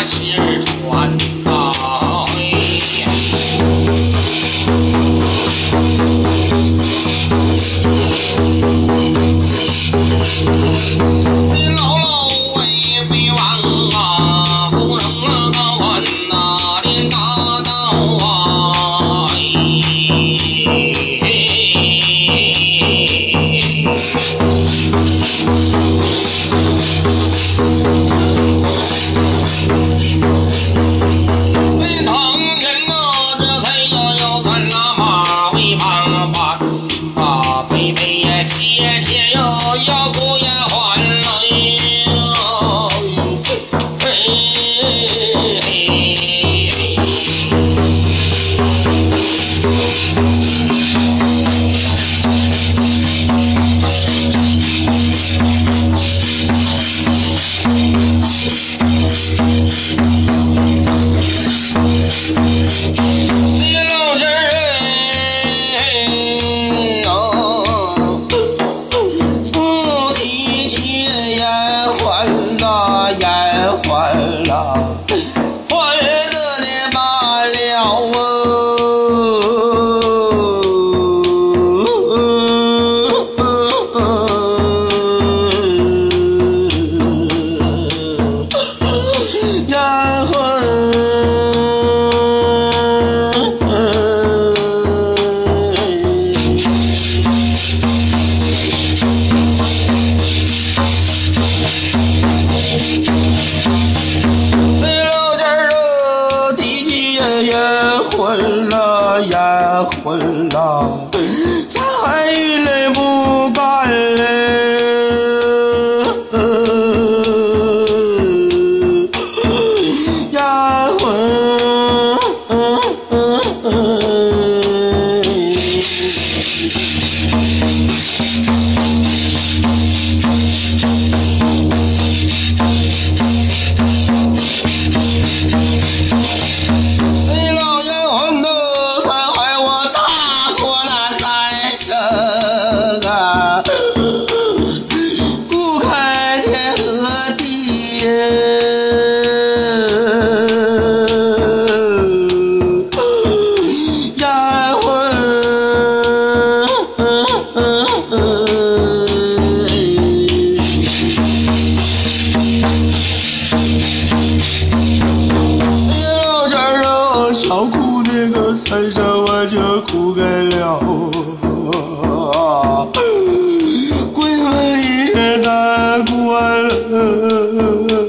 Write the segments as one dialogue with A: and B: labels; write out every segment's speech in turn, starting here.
A: Russia. 不该了，鬼门一声咱关了，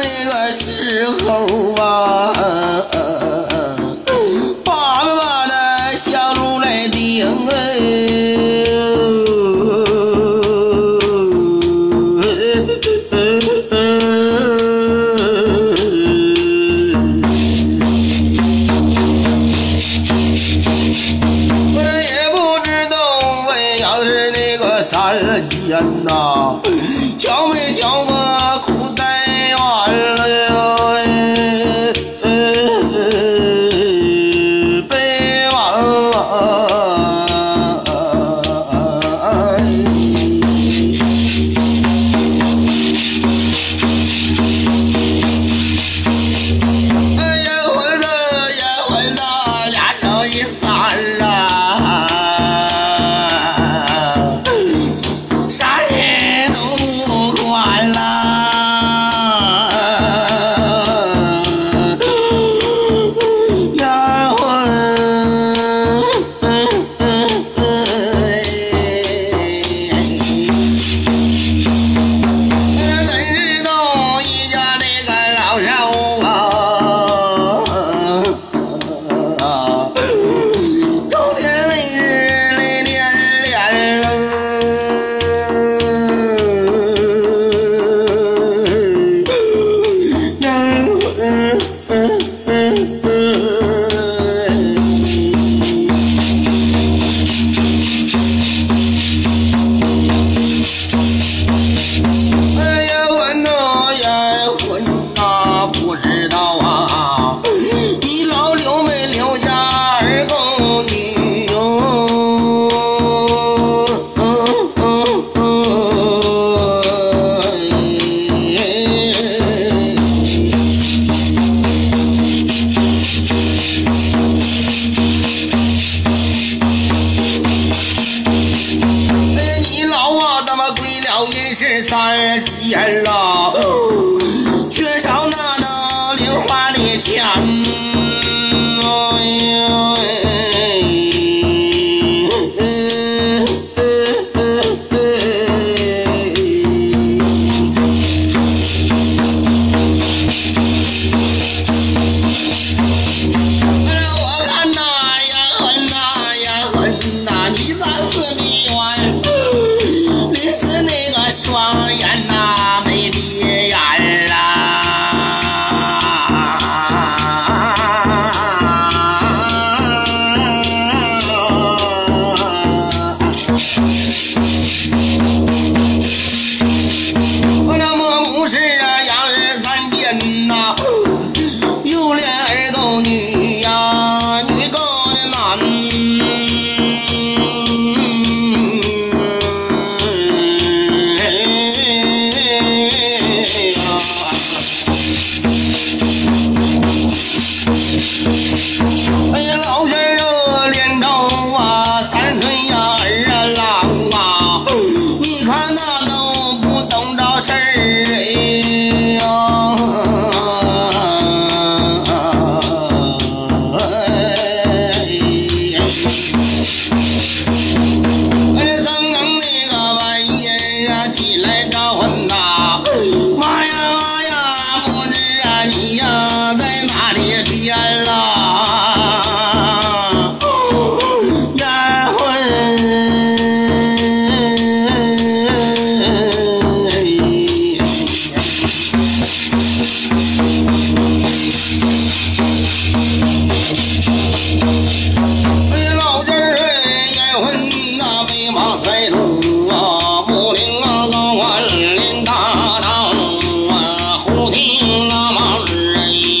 A: 那个时候啊，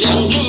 A: young